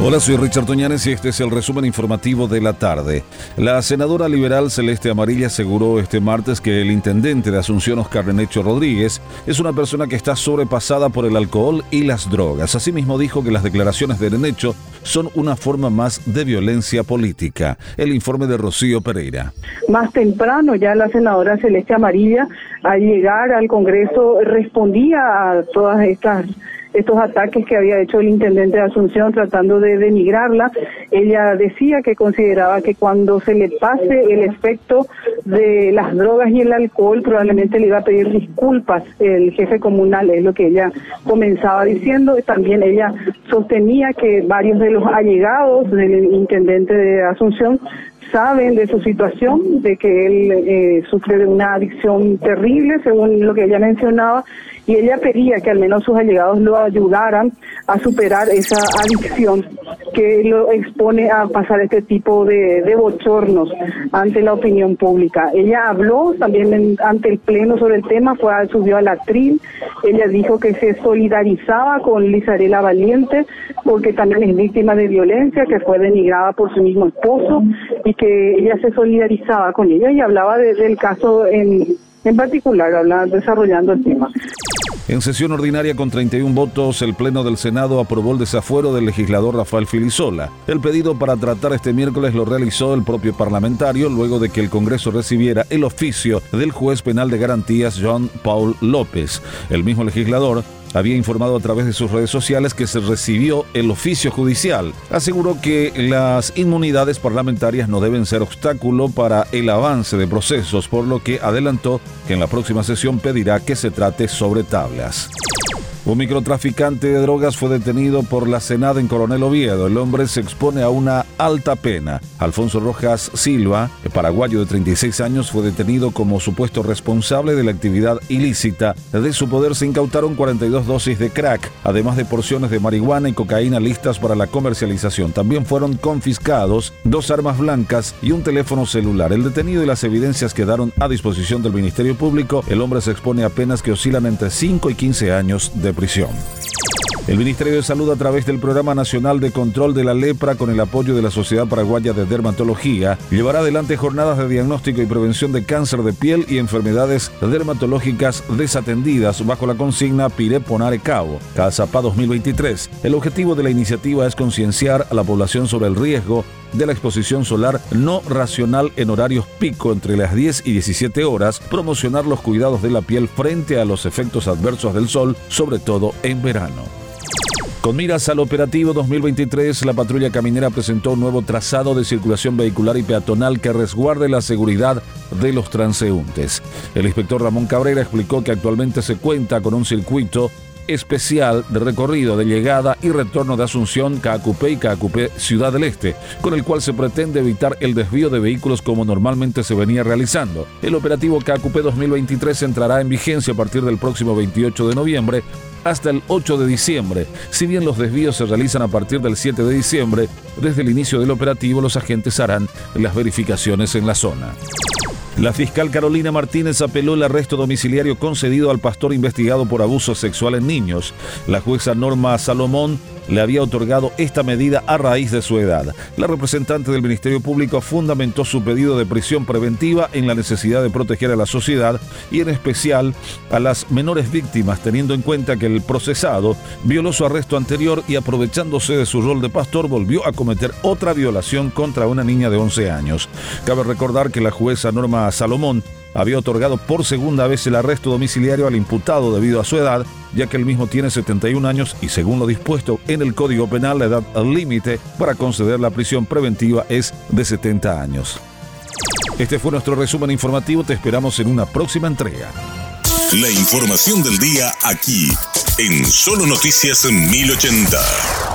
Hola, soy Richard Toñanes y este es el resumen informativo de la tarde. La senadora liberal Celeste Amarilla aseguró este martes que el intendente de Asunción, Oscar Renecho Rodríguez, es una persona que está sobrepasada por el alcohol y las drogas. Asimismo dijo que las declaraciones de Renecho son una forma más de violencia política. El informe de Rocío Pereira. Más temprano ya la senadora Celeste Amarilla al llegar al Congreso respondía a todas estas estos ataques que había hecho el intendente de Asunción tratando de denigrarla. Ella decía que consideraba que cuando se le pase el efecto de las drogas y el alcohol, probablemente le iba a pedir disculpas el jefe comunal, es lo que ella comenzaba diciendo. También ella sostenía que varios de los allegados del intendente de Asunción saben de su situación, de que él eh, sufre de una adicción terrible, según lo que ella mencionaba, y ella pedía que al menos sus allegados lo ayudaran a superar esa adicción que lo expone a pasar este tipo de, bochornos ante la opinión pública. Ella habló también ante el Pleno sobre el tema, fue subió a la tril, ella dijo que se solidarizaba con Lizarela Valiente porque también es víctima de violencia, que fue denigrada por su mismo esposo y que ella se solidarizaba con ella y hablaba del caso en, en particular, hablaba desarrollando el tema. En sesión ordinaria con 31 votos, el Pleno del Senado aprobó el desafuero del legislador Rafael Filisola. El pedido para tratar este miércoles lo realizó el propio parlamentario luego de que el Congreso recibiera el oficio del juez penal de garantías John Paul López. El mismo legislador había informado a través de sus redes sociales que se recibió el oficio judicial. Aseguró que las inmunidades parlamentarias no deben ser obstáculo para el avance de procesos, por lo que adelantó que en la próxima sesión pedirá que se trate sobre tablas. Un microtraficante de drogas fue detenido por la Senada en Coronel Oviedo. El hombre se expone a una alta pena. Alfonso Rojas Silva, paraguayo de 36 años, fue detenido como supuesto responsable de la actividad ilícita. De su poder se incautaron 42 dosis de crack, además de porciones de marihuana y cocaína listas para la comercialización. También fueron confiscados dos armas blancas y un teléfono celular. El detenido y las evidencias quedaron a disposición del Ministerio Público. El hombre se expone a penas que oscilan entre 5 y 15 años de prisión. El Ministerio de Salud a través del Programa Nacional de Control de la Lepra con el apoyo de la Sociedad Paraguaya de Dermatología llevará adelante jornadas de diagnóstico y prevención de cáncer de piel y enfermedades dermatológicas desatendidas bajo la consigna Pire Ponare Cabo, CASAPA 2023. El objetivo de la iniciativa es concienciar a la población sobre el riesgo de la exposición solar no racional en horarios pico entre las 10 y 17 horas, promocionar los cuidados de la piel frente a los efectos adversos del sol, sobre todo en verano. Con miras al operativo 2023, la patrulla caminera presentó un nuevo trazado de circulación vehicular y peatonal que resguarde la seguridad de los transeúntes. El inspector Ramón Cabrera explicó que actualmente se cuenta con un circuito especial de recorrido de llegada y retorno de Asunción, Caacupé y Caacupé Ciudad del Este, con el cual se pretende evitar el desvío de vehículos como normalmente se venía realizando. El operativo Caacupé 2023 entrará en vigencia a partir del próximo 28 de noviembre hasta el 8 de diciembre. Si bien los desvíos se realizan a partir del 7 de diciembre, desde el inicio del operativo los agentes harán las verificaciones en la zona. La fiscal Carolina Martínez apeló el arresto domiciliario concedido al pastor investigado por abuso sexual en niños. La jueza Norma Salomón le había otorgado esta medida a raíz de su edad. La representante del Ministerio Público fundamentó su pedido de prisión preventiva en la necesidad de proteger a la sociedad y en especial a las menores víctimas, teniendo en cuenta que el procesado violó su arresto anterior y aprovechándose de su rol de pastor volvió a cometer otra violación contra una niña de 11 años. Cabe recordar que la jueza Norma Salomón había otorgado por segunda vez el arresto domiciliario al imputado debido a su edad, ya que el mismo tiene 71 años y según lo dispuesto en el Código Penal, la edad límite para conceder la prisión preventiva es de 70 años. Este fue nuestro resumen informativo, te esperamos en una próxima entrega. La información del día aquí, en Solo Noticias 1080.